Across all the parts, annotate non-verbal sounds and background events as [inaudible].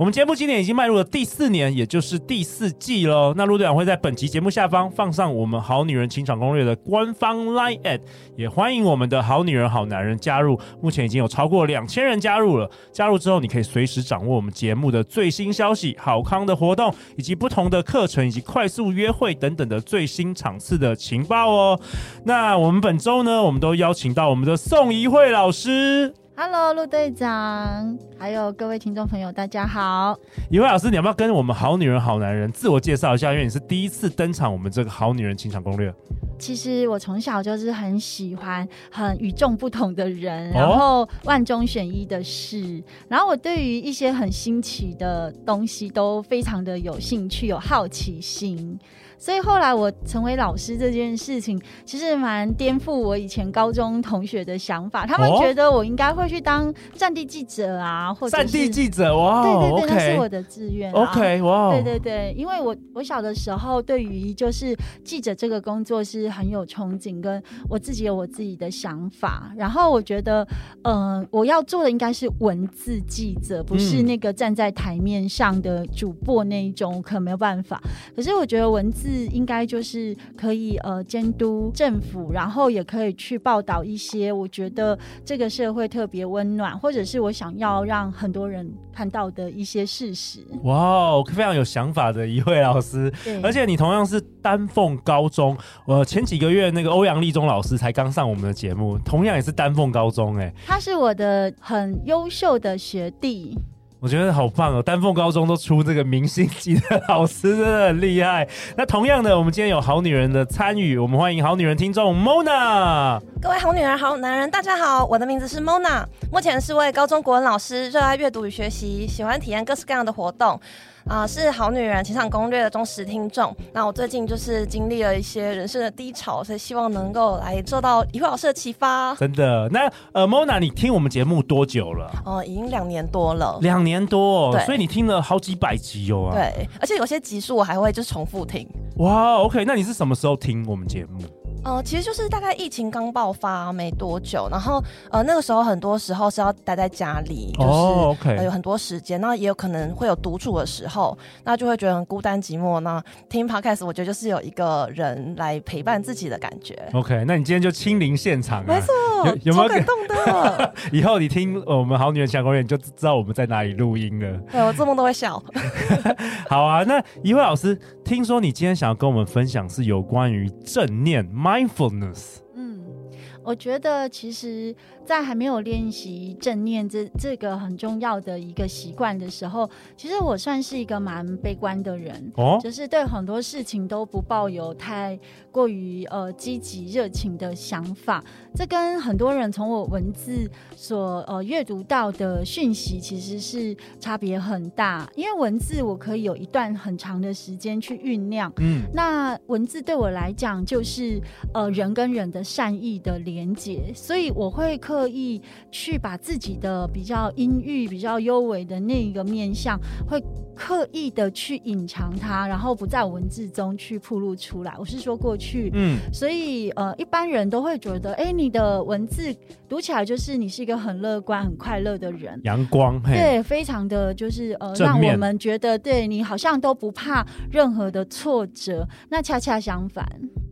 我们节目今年已经迈入了第四年，也就是第四季喽。那陆队长会在本集节目下方放上我们好女人情场攻略的官方 LINE@ 也欢迎我们的好女人好男人加入。目前已经有超过两千人加入了。加入之后，你可以随时掌握我们节目的最新消息、好康的活动，以及不同的课程以及快速约会等等的最新场次的情报哦。那我们本周呢，我们都邀请到我们的宋怡慧老师。Hello，陆队长，还有各位听众朋友，大家好。一位老师，你要不要跟我们好女人好男人自我介绍一下？因为你是第一次登场我们这个好女人情场攻略。其实我从小就是很喜欢很与众不同的人，然后万中选一的事，然后我对于一些很新奇的东西都非常的有兴趣，有好奇心。所以后来我成为老师这件事情，其实蛮颠覆我以前高中同学的想法。他们觉得我应该会去当战地记者啊，或者战地记者哇，对对对.那是我的志愿。OK，哇，对对对，因为我我小的时候对于就是记者这个工作是很有憧憬，跟我自己有我自己的想法。然后我觉得，嗯、呃，我要做的应该是文字记者，不是那个站在台面上的主播那一种，可没有办法。可是我觉得文字。是应该就是可以呃监督政府，然后也可以去报道一些我觉得这个社会特别温暖，或者是我想要让很多人看到的一些事实。哇，非常有想法的一位老师，对，而且你同样是丹凤高中，我前几个月那个欧阳立中老师才刚上我们的节目，同样也是丹凤高中，欸，哎，他是我的很优秀的学弟。我觉得好棒哦！丹凤高中都出这个明星级的老师，真的很厉害。那同样的，我们今天有好女人的参与，我们欢迎好女人听众 Mona。各位好女人、好男人，大家好，我的名字是 Mona，目前是位高中国文老师，热爱阅读与学习，喜欢体验各式各样的活动。啊、呃，是好女人情场攻略的忠实听众。那我最近就是经历了一些人生的低潮，所以希望能够来受到一慧老师的启发。真的？那呃，Mona，你听我们节目多久了？哦、呃，已经两年多了。两年多，哦，所以你听了好几百集哦。对，而且有些集数我还会就是重复听。哇，OK，那你是什么时候听我们节目？呃，其实就是大概疫情刚爆发没多久，然后呃那个时候很多时候是要待在家里，就是、oh, okay. 呃、有很多时间，那也有可能会有独处的时候，那就会觉得很孤单寂寞。那听 Podcast，我觉得就是有一个人来陪伴自己的感觉。OK，那你今天就亲临现场、啊，没错，有，有没有感动的？[laughs] 以后你听我们好女人情场攻略，你就知道我们在哪里录音了。对，我做梦都会笑。[laughs] 好啊，那一位老师，听说你今天想要跟我们分享是有关于正念 mindfulness。嗯，我觉得其实。在还没有练习正念这这个很重要的一个习惯的时候，其实我算是一个蛮悲观的人，哦，就是对很多事情都不抱有太过于呃积极热情的想法。这跟很多人从我文字所呃阅读到的讯息其实是差别很大。因为文字我可以有一段很长的时间去酝酿，嗯，那文字对我来讲就是呃人跟人的善意的连结，所以我会。刻意去把自己的比较阴郁、比较幽微的那一个面向，会刻意的去隐藏它，然后不在文字中去铺露出来。我是说过去，嗯，所以呃，一般人都会觉得，哎、欸，你的文字读起来就是你是一个很乐观、很快乐的人，阳光，对，非常的就是呃，让我们觉得对你好像都不怕任何的挫折。那恰恰相反。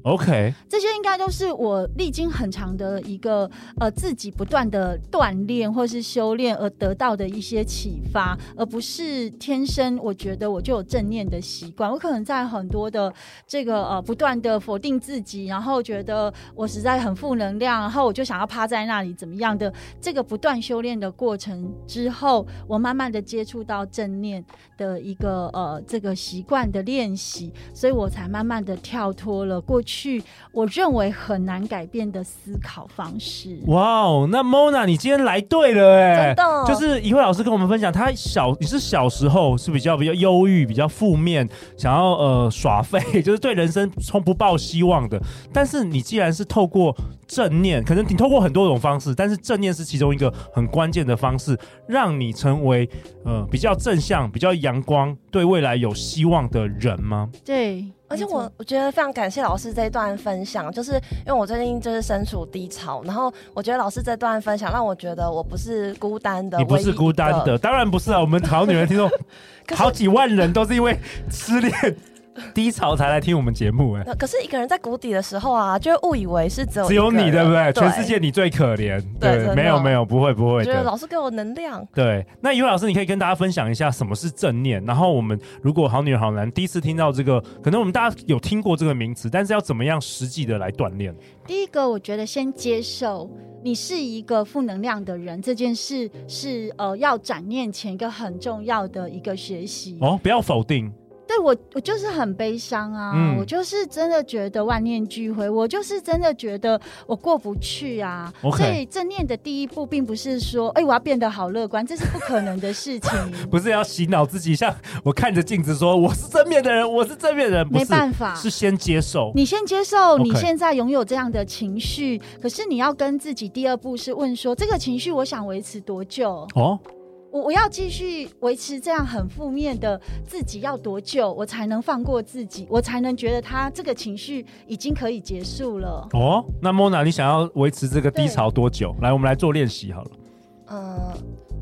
OK，这些应该都是我历经很长的一个呃自己不断的锻炼或是修炼而得到的一些启发，而不是天生我觉得我就有正念的习惯。我可能在很多的这个呃不断的否定自己，然后觉得我实在很负能量，然后我就想要趴在那里怎么样的这个不断修炼的过程之后，我慢慢的接触到正念的一个呃这个习惯的练习，所以我才慢慢的跳脱了过去。去我认为很难改变的思考方式。哇哦，那 Mona 你今天来对了哎，真的，就是一慧老师跟我们分享，他小你是小时候是比较比较忧郁、比较负面，想要呃耍废，[laughs] 就是对人生从不抱希望的。但是你既然是透过正念，可能你透过很多种方式，但是正念是其中一个很关键的方式，让你成为呃比较正向、比较阳光、对未来有希望的人吗？对，而且我我觉得非常感谢老师这一段分享，就是因为我最近就是身处低潮，然后我觉得老师这段分享让我觉得我不是孤单的，你不是孤单的，当然不是啊，我们好女人听众 [laughs] 好几万人都是因为失恋。[laughs] 低潮才来听我们节目哎，可是一个人在谷底的时候啊，就会误以为是只有只有你，对不对？全世界你最可怜，对，没有没有，不会不会。觉得老师给我能量。对，那一位老师，你可以跟大家分享一下什么是正念。然后我们如果好女人好男第一次听到这个，可能我们大家有听过这个名词，但是要怎么样实际的来锻炼？第一个，我觉得先接受你是一个负能量的人，这件事是呃要转念前一个很重要的一个学习哦，不要否定。对我，我就是很悲伤啊！嗯、我就是真的觉得万念俱灰，我就是真的觉得我过不去啊.所以正念的第一步，并不是说，哎，我要变得好乐观，这是不可能的事情。[laughs] 不是要洗脑自己，像我看着镜子说，我是正面的人，我是正面的人，没办法，是先接受。你先接受你现在拥有这样的情绪.可是你要跟自己第二步是问说，这个情绪我想维持多久？哦。我我要继续维持这样很负面的自己要多久，我才能放过自己，我才能觉得他这个情绪已经可以结束了。哦，那 Mona，你想要维持这个低潮多久？来，我们来做练习好了。嗯、呃。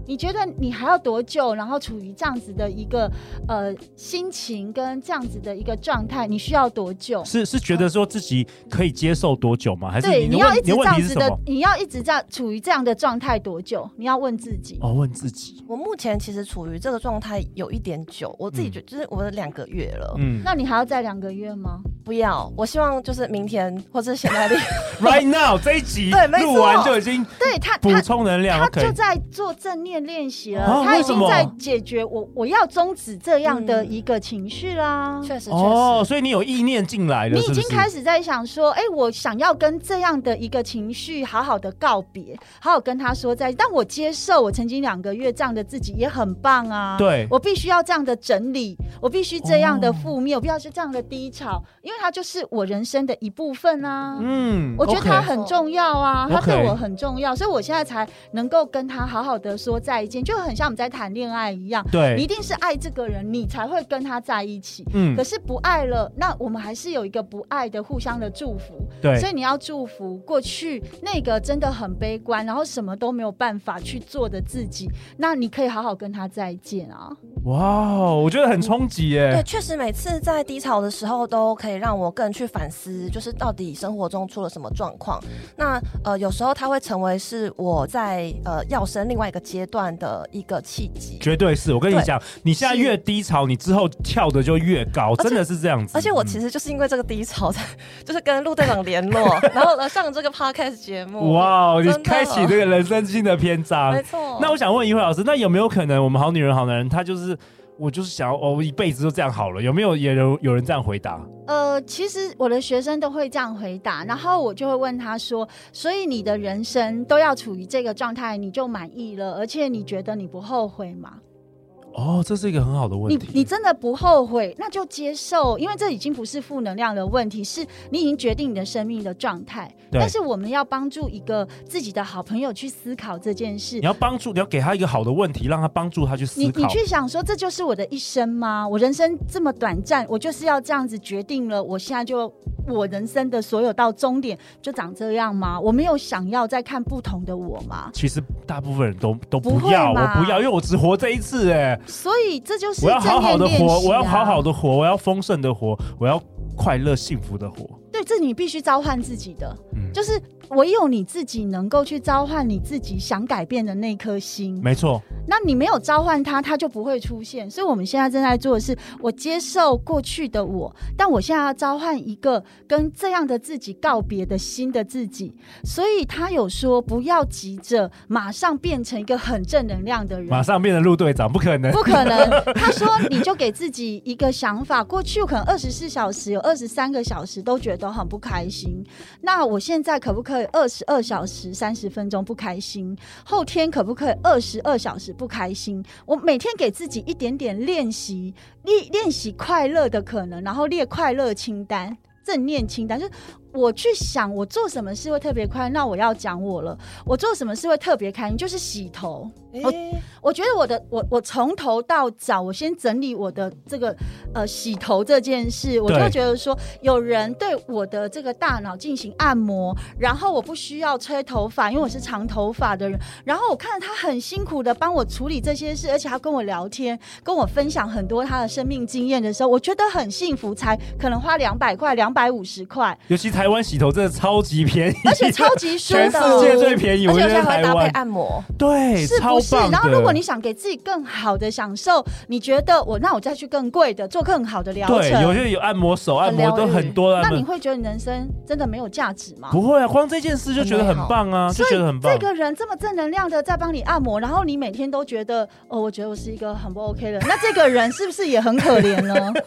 你觉得你还要多久？然后处于这样子的一个呃心情跟这样子的一个状态，你需要多久？是是觉得说自己可以接受多久吗？还是对，你要一直这样子的？你要一直这样处于这样的状态多久？你要问自己。哦，问自己。我目前其实处于这个状态有一点久，我自己觉得就是我的两个月了。嗯，那你还要再两个月吗？不要，我希望就是明天或者现在立 right now 这一集录完就已经对他补充能量，他就在做正念练习了，他已经在解决我我要终止这样的一个情绪啦。确实，哦，所以你有意念进来了，你已经开始在想说，哎，我想要跟这样的一个情绪好好的告别，好好跟他说再见。但我接受我曾经两个月这样的自己也很棒啊，对，我必须要这样的整理，我必须这样的负面，我必须要是这样的低潮，因为。它就是我人生的一部分啊，嗯，我觉得它很重要啊，它对我很重要，所以我现在才能够跟他好好的说再见，就很像我们在谈恋爱一样，对，你一定是爱这个人，你才会跟他在一起，嗯，可是不爱了，那我们还是有一个不爱的互相的祝福，对，所以你要祝福过去那个真的很悲观，然后什么都没有办法去做的自己，那你可以好好跟他再见啊，哇，我觉得很冲击耶，对，确实每次在低潮的时候都可以让。让我更去反思，就是到底生活中出了什么状况。那呃，有时候它会成为是我在呃要升另外一个阶段的一个契机。绝对是我跟你讲，你现在越低潮，你之后跳的就越高，真的是这样子。而且我其实就是因为这个低潮，才 [laughs] 就是跟陆队长联络，然后呢上这个 podcast 节目。哇你开启这个人生新的篇章。没错。那我想问一慧老师，那有没有可能我们好女人好男人，他就是？我就是想要哦，我一辈子都这样好了。有没有也有有人这样回答？呃，其实我的学生都会这样回答，然后我就会问他说：“所以你的人生都要处于这个状态，你就满意了，而且你觉得你不后悔吗？”哦，这是一个很好的问题。你你真的不后悔，那就接受，因为这已经不是负能量的问题，是你已经决定你的生命的状态。但是我们要帮助一个自己的好朋友去思考这件事。你要帮助，你要给他一个好的问题，让他帮助他去思考。你你去想说，这就是我的一生吗？我人生这么短暂，我就是要这样子决定了，我现在就我人生的所有到终点就长这样吗？我没有想要再看不同的我吗？其实大部分人都都不要，不我不要，因为我只活这一次，哎。所以这就是我要好好的活，我要好好的活，我要丰盛的活，我要快乐幸福的活。对，这你必须召唤自己的，嗯、就是唯有你自己能够去召唤你自己想改变的那颗心。没错。那你没有召唤它，它就不会出现。所以我们现在正在做的是，我接受过去的我，但我现在要召唤一个跟这样的自己告别的新的自己。所以他有说，不要急着马上变成一个很正能量的人，马上变成陆队长，不可能，不可能。他说，你就给自己一个想法，过去可能二十四小时有二十三个小时都觉得很不开心，那我现在可不可以二十二小时三十分钟不开心？后天可不可以二十二小时？不开心，我每天给自己一点点练习，练练习快乐的可能，然后列快乐清单、正念清单，就我去想我做什么事会特别快乐。那我要讲我了，我做什么事会特别开心，就是洗头。我我觉得我的我我从头到脚，我先整理我的这个呃洗头这件事，我就觉得说有人对我的这个大脑进行按摩，然后我不需要吹头发，因为我是长头发的人，然后我看着他很辛苦的帮我处理这些事，而且他跟我聊天，跟我分享很多他的生命经验的时候，我觉得很幸福，才可能花两百块、两百五十块，尤其台湾洗头真的超级便宜，而且超级 [laughs] 舒服，全世界最便宜，而且还会搭配按摩，对，是不是？然后，如果你想给自己更好的享受，你觉得我那我再去更贵的做更好的疗程，对，有些有按摩手按摩都很多，那你会觉得你人生真的没有价值吗？不会啊，光这件事就觉得很棒啊，就觉得很棒。这个人这么正能量的在帮你按摩，然后你每天都觉得哦，我觉得我是一个很不 OK 的，那这个人是不是也很可怜呢？[laughs]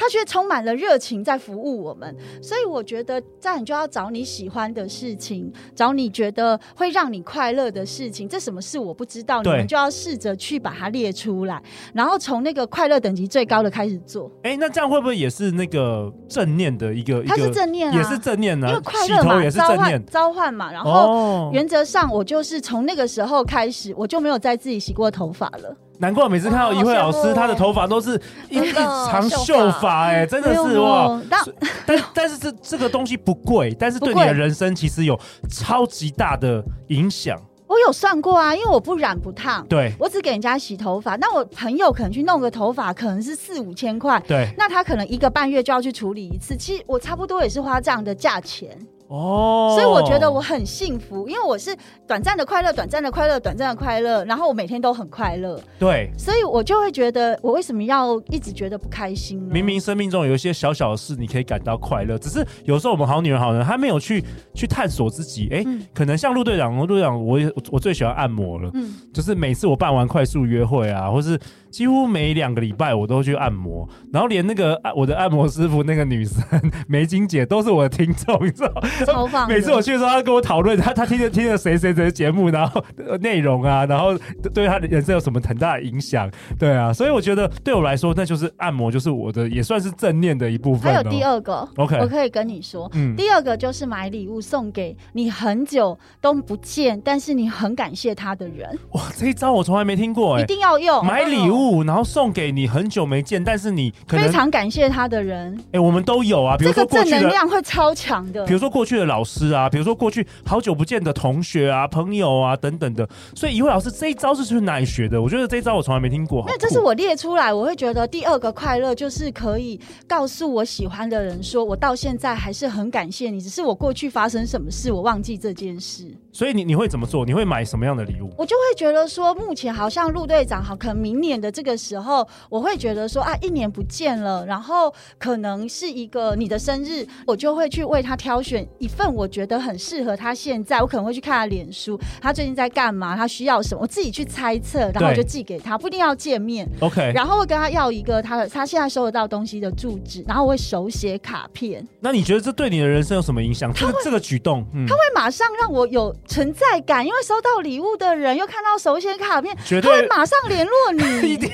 他却充满了热情在服务我们，所以我觉得，这样你就要找你喜欢的事情，找你觉得会让你快乐的事情。这什么事我不知道，你们就要试着去把它列出来，然后从那个快乐等级最高的开始做。哎，那这样会不会也是那个正念的一个？它是正念啊，也是正念啊，因为快乐嘛，也是正念，召唤嘛。然后原则上，我就是从那个时候开始，我就没有再自己洗过头发了。难怪每次看到怡慧老师，她的头发都是一一长秀发，哎，真的是哇！但但 [laughs] 但是这这个东西不贵，但是对你的人生其实有超级大的影响。我有算过啊，因为我不染不烫，对，我只给人家洗头发。那我朋友可能去弄个头发，可能是四五千块，对，那他可能一个半月就要去处理一次。其实我差不多也是花这样的价钱。哦，所以我觉得我很幸福，因为我是短暂的快乐，短暂的快乐，短暂的快乐，然后我每天都很快乐。对，所以我就会觉得，我为什么要一直觉得不开心呢？明明生命中有一些小小的事，你可以感到快乐，只是有时候我们好女人、好人，她没有去去探索自己。哎、欸，嗯、可能像陆队长，陆队长，我我最喜欢按摩了，嗯，就是每次我办完快速约会啊，或是。几乎每两个礼拜我都去按摩，然后连那个我的按摩师傅那个女生 [laughs] 梅金姐都是我的听众，你知道？[laughs] 超棒！每次我去的时候，他跟我讨论，他他听着听着谁谁谁的节目，然后内容啊，然后对他的人生有什么很大的影响？对啊，所以我觉得对我来说，那就是按摩，就是我的也算是正念的一部分。还有第二个，OK，我可以跟你说，嗯，第二个就是买礼物送给你很久都不见，但是你很感谢他的人。哇，这一招我从来没听过，哎，一定要用买礼物。然后送给你很久没见，但是你非常感谢他的人。哎，我们都有啊，比如说过去的正能量会超强的，比如说过去的老师啊，比如说过去好久不见的同学啊、朋友啊等等的。所以一位老师这一招是去哪里学的？我觉得这一招我从来没听过。那这是我列出来，我会觉得第二个快乐就是可以告诉我喜欢的人说，我到现在还是很感谢你，只是我过去发生什么事，我忘记这件事。所以你你会怎么做？你会买什么样的礼物？我就会觉得说，目前好像陆队长好，可能明年的这个时候，我会觉得说啊，一年不见了，然后可能是一个你的生日，我就会去为他挑选一份我觉得很适合他现在，我可能会去看他脸书，他最近在干嘛，他需要什么，我自己去猜测，然后我就寄给他，不一定要见面，OK，然后会跟他要一个他的他现在收得到东西的住址，然后我会手写卡片。那你觉得这对你的人生有什么影响？这个这个举动，嗯，他会马上让我有。存在感，因为收到礼物的人又看到手写卡片，他会马上联络你，[laughs] 一定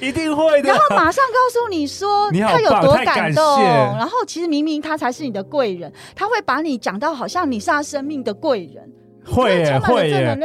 一定会的，然后马上告诉你说 [laughs] 他有多感动，然后其实明明他才是你的贵人，他会把你讲到好像你是他生命的贵人。会耶，会耶，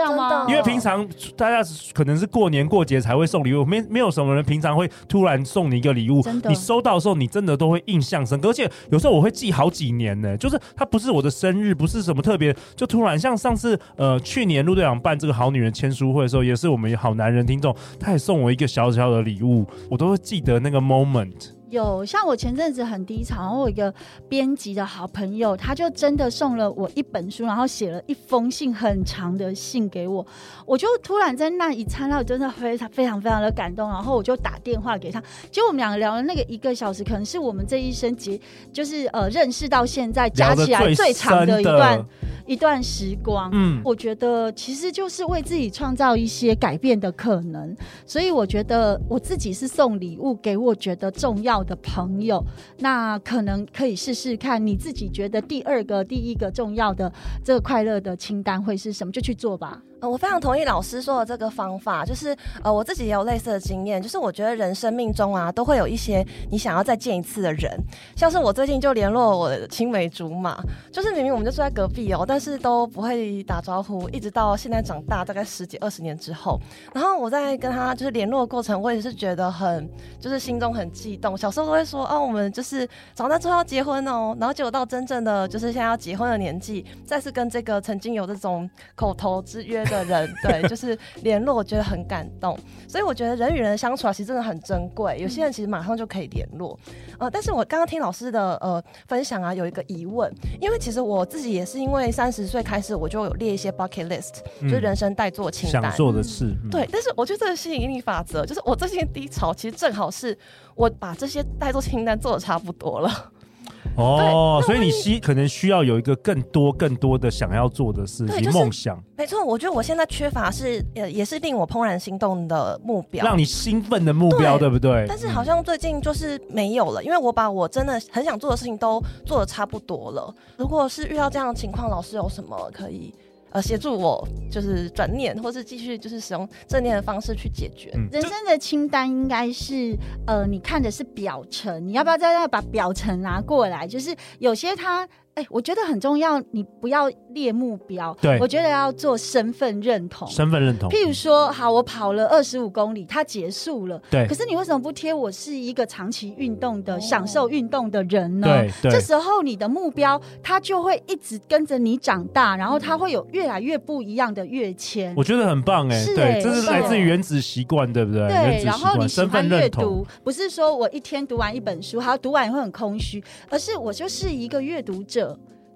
因为平常大家可能是过年过节才会送礼物，没没有什么人平常会突然送你一个礼物。你收到的时候，你真的都会印象深刻，而且有时候我会记好几年呢。就是他不是我的生日，不是什么特别，就突然像上次呃去年陆队长办这个好女人签书会的时候，也是我们好男人听众，他也送我一个小小的礼物，我都会记得那个 moment。有，像我前阵子很低潮，然后我一个编辑的好朋友，他就真的送了我一本书，然后写了一封信，很长的信给我。我就突然在那一刹那，我真的非常非常非常的感动，然后我就打电话给他。结果我们两个聊了那个一个小时，可能是我们这一生结，就是呃认识到现在加起来最长的一段一段时光。嗯，我觉得其实就是为自己创造一些改变的可能，所以我觉得我自己是送礼物给我觉得重要的朋友，那可能可以试试看，你自己觉得第二个、第一个重要的这个快乐的清单会是什么，就去做吧。呃，我非常同意老师说的这个方法，就是呃，我自己也有类似的经验，就是我觉得人生命中啊，都会有一些你想要再见一次的人，像是我最近就联络我的青梅竹马，就是明明我们就住在隔壁哦，但是都不会打招呼，一直到现在长大大概十几二十年之后，然后我在跟他就是联络的过程，我也是觉得很就是心中很激动，小时候都会说哦，我们就是长大之后要结婚哦，然后结果到真正的就是现在要结婚的年纪，再次跟这个曾经有这种口头之约。的人 [laughs] 对，就是联络，我觉得很感动，所以我觉得人与人相处啊，其实真的很珍贵。有些人其实马上就可以联络，呃，但是我刚刚听老师的呃分享啊，有一个疑问，因为其实我自己也是因为三十岁开始，我就有列一些 bucket list，就是人生待做清单，想做的事。嗯、对，但是我觉得这个吸引力法则，就是我最近低潮，其实正好是我把这些待做清单做的差不多了。哦，所以你需可能需要有一个更多更多的想要做的事情，梦想。没错，我觉得我现在缺乏是也，也是令我怦然心动的目标，让你兴奋的目标，对，对不对？但是好像最近就是没有了，嗯，因为我把我真的很想做的事情都做的差不多了。如果是遇到这样的情况，老师有什么可以？呃，协助我就是转念，或是继续就是使用正念的方式去解决。嗯、人生的清单应该是，呃，你看的是表层，你要不要再把表层拿过来？就是有些它。哎、欸，我觉得很重要，你不要列目标。对，我觉得要做身份认同。身份认同。譬如说，好，我跑了二十五公里，它结束了。对。可是你为什么不贴我是一个长期运动的、哦、享受运动的人呢？对对。这时候你的目标，它就会一直跟着你长大，然后它会有越来越不一样的跃迁。我觉得很棒哎、欸，对，这是来自于原子习惯，对不对？对。然后你喜欢阅读，不是说我一天读完一本书，还要读完也会很空虚，而是我就是一个阅读者。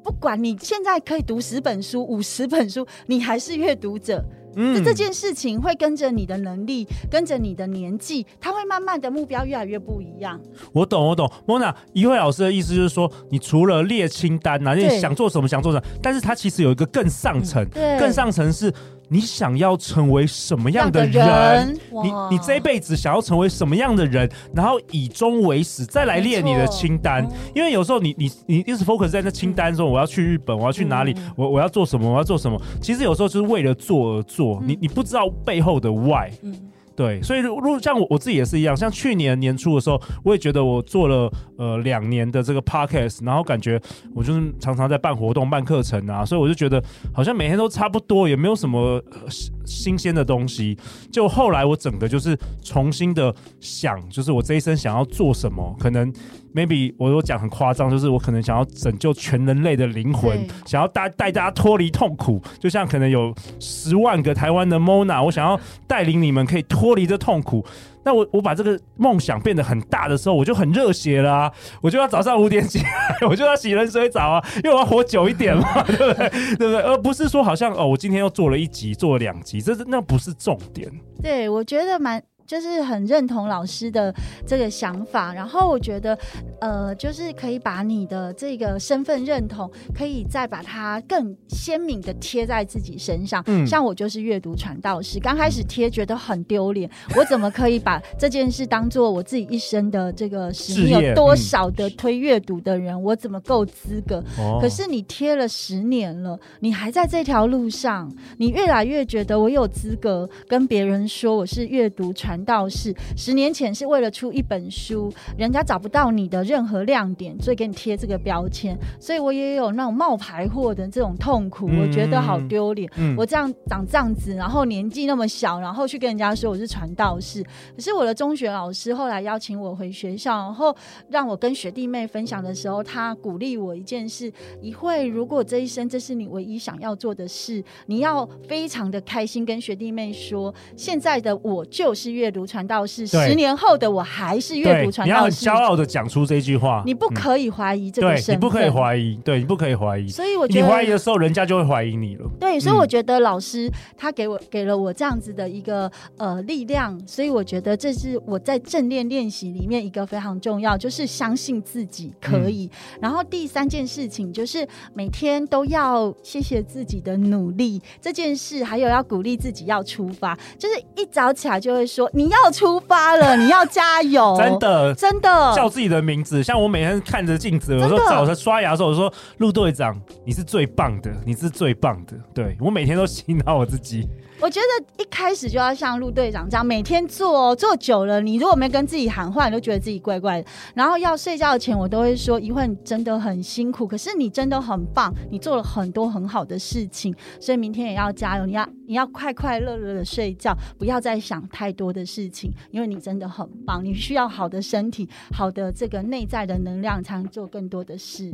不管你现在可以读十本书、五十本书，你还是阅读者。嗯，这件事情会跟着你的能力，跟着你的年纪，它会慢慢的目标越来越不一样。我懂，我懂。莫娜，一慧老师的意思就是说，你除了列清单呐、啊，你想做什么，想做什么，但是它其实有一个更上层、嗯，更上层是。你想要成为什么样的人？人你你这一辈子想要成为什么样的人？然后以终为始，再来列你的清单。因为有时候你你你一直 focus 在那清单中，我要去日本，我要去哪里？嗯、我我要做什么？我要做什么？其实有时候就是为了做而做，嗯、你你不知道背后的 why。嗯对，所以如果像我我自己也是一样，像去年年初的时候，我也觉得我做了呃两年的这个 podcast，然后感觉我就是常常在办活动、办课程啊，所以我就觉得好像每天都差不多，也没有什么、呃、新鲜的东西。就后来我整个就是重新的想，就是我这一生想要做什么，可能。maybe 我有讲很夸张，就是我可能想要拯救全人类的灵魂，想要带带大家脱离痛苦，就像可能有十万个台湾的 Mona，我想要带领你们可以脱离这痛苦。那我我把这个梦想变得很大的时候，我就很热血啦！我就要早上五点起来，[laughs] 我就要洗冷水澡啊，因为我要活久一点嘛，[laughs] 对不对？对不对？而不是说好像哦，我今天又做了一集，做了两集，这是那不是重点。对，我觉得蛮。就是很认同老师的这个想法，然后我觉得，呃，就是可以把你的这个身份认同，可以再把它更鲜明的贴在自己身上。嗯，像我就是阅读传道士，刚开始贴觉得很丢脸，我怎么可以把这件事当做我自己一生的这个使命？有多少的推阅读的人，我怎么够资格？可是你贴了十年了，你还在这条路上，你越来越觉得我有资格跟别人说我是阅读传。传道士十年前是为了出一本书，人家找不到你的任何亮点，所以给你贴这个标签。所以我也有那种冒牌货的这种痛苦，嗯、我觉得好丢脸。嗯、我这样长这样子，然后年纪那么小，然后去跟人家说我是传道士。可是我的中学老师后来邀请我回学校，然后让我跟学弟妹分享的时候，他鼓励我一件事：一会如果这一生这是你唯一想要做的事，你要非常的开心，跟学弟妹说，现在的我就是阅读传道士，十年后的我还是阅读传道士。你要很骄傲的讲出这句话，你不可以怀疑这个身份，嗯、你不可以怀疑，对，你不可以怀疑。所以我觉得你怀疑的时候，人家就会怀疑你了。对，所以我觉得老师他给我给了我这样子的一个呃力量，所以我觉得这是我在正念练习里面一个非常重要，就是相信自己可以。嗯、然后第三件事情就是每天都要谢谢自己的努力这件事，还有要鼓励自己要出发，就是一早起来就会说你要出发了，你要加油，真的真的叫自己的名字。像我每天看着镜子，我说早上刷牙的时候，我说陆队长，你是最棒的，你是最棒的。对，我每天都洗脑我自己。我觉得一开始就要像陆队长这样，每天做，做久了，你如果没跟自己喊话，你都觉得自己怪怪的。然后要睡觉前，我都会说：一会你真的很辛苦，可是你真的很棒，你做了很多很好的事情，所以明天也要加油。你要 [laughs] 你要快快乐乐的睡觉，不要再想太多的事情，因为你真的很棒。你需要好的身体，好的这个内在的能量，才能做更多的事。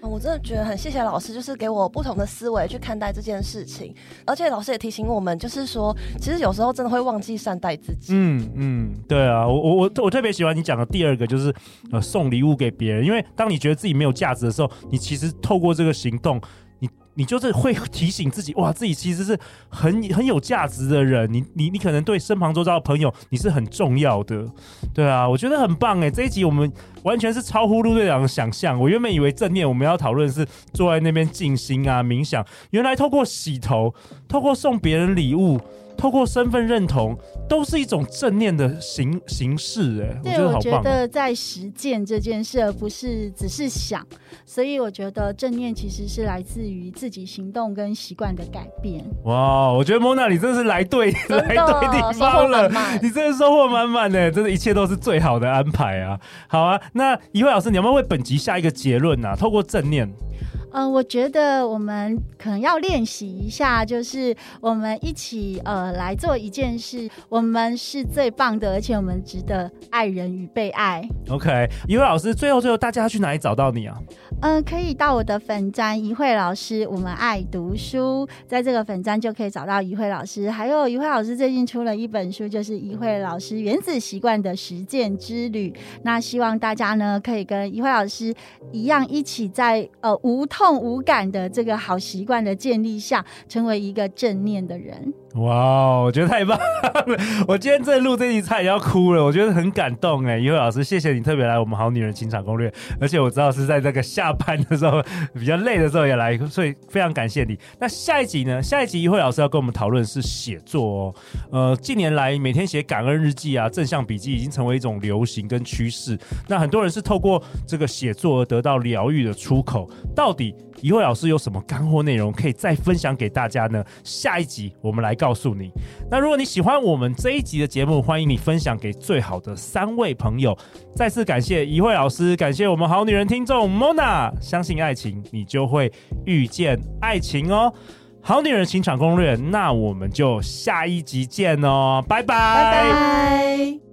我真的觉得很谢谢老师，就是给我不同的思维去看待这件事情，而且老师也提醒我们，就是说，其实有时候真的会忘记善待自己。嗯嗯，对啊，我我我我特别喜欢你讲的第二个，就是呃送礼物给别人，因为当你觉得自己没有价值的时候，你其实透过这个行动。你就是会提醒自己，哇，自己其实是很很有价值的人。你你你可能对身旁周遭的朋友，你是很重要的，对啊，我觉得很棒哎。这一集我们完全是超乎陆队长的想象。我原本以为正念我们要讨论是坐在那边静心啊冥想，原来透过洗头，透过送别人礼物。透过身份认同，都是一种正念的形形式，哎，对，我觉得在实践这件事，而不是只是想，所以我觉得正念其实是来自于自己行动跟习惯的改变。哇，我觉得 Mona 你真是来对 [laughs] 来对地方了，你真的收获满满呢，真的一切都是最好的安排啊！好啊，那一慧老师，你有没有为本集下一个结论啊？透过正念。嗯、呃，我觉得我们可能要练习一下，就是我们一起呃来做一件事。我们是最棒的，而且我们值得爱人与被爱。OK，怡慧老师，最后最后大家要去哪里找到你啊？嗯、呃，可以到我的粉专一慧老师，我们爱读书，在这个粉专就可以找到一慧老师。还有一慧老师最近出了一本书，就是一慧老师原子习惯的实践之旅。那希望大家呢可以跟一慧老师一样，一起在呃无痛无感的这个好习惯的建立下，成为一个正念的人。哇哦，我觉得太棒了！[laughs] 我今天在录这集差点要哭了，我觉得很感动哎，一慧老师，谢谢你特别来我们好女人情场攻略，而且我知道是在这个下班的时候比较累的时候也来，所以非常感谢你。那下一集呢？下一集一慧老师要跟我们讨论是写作哦。呃，近年来每天写感恩日记啊、正向笔记已经成为一种流行跟趋势，那很多人是透过这个写作而得到疗愈的出口，到底？一慧老师有什么干货内容可以再分享给大家呢？下一集我们来告诉你。那如果你喜欢我们这一集的节目，欢迎你分享给最好的三位朋友。再次感谢一慧老师，感谢我们好女人听众 Mona。相信爱情，你就会遇见爱情哦。好女人情场攻略，那我们就下一集见哦，拜拜。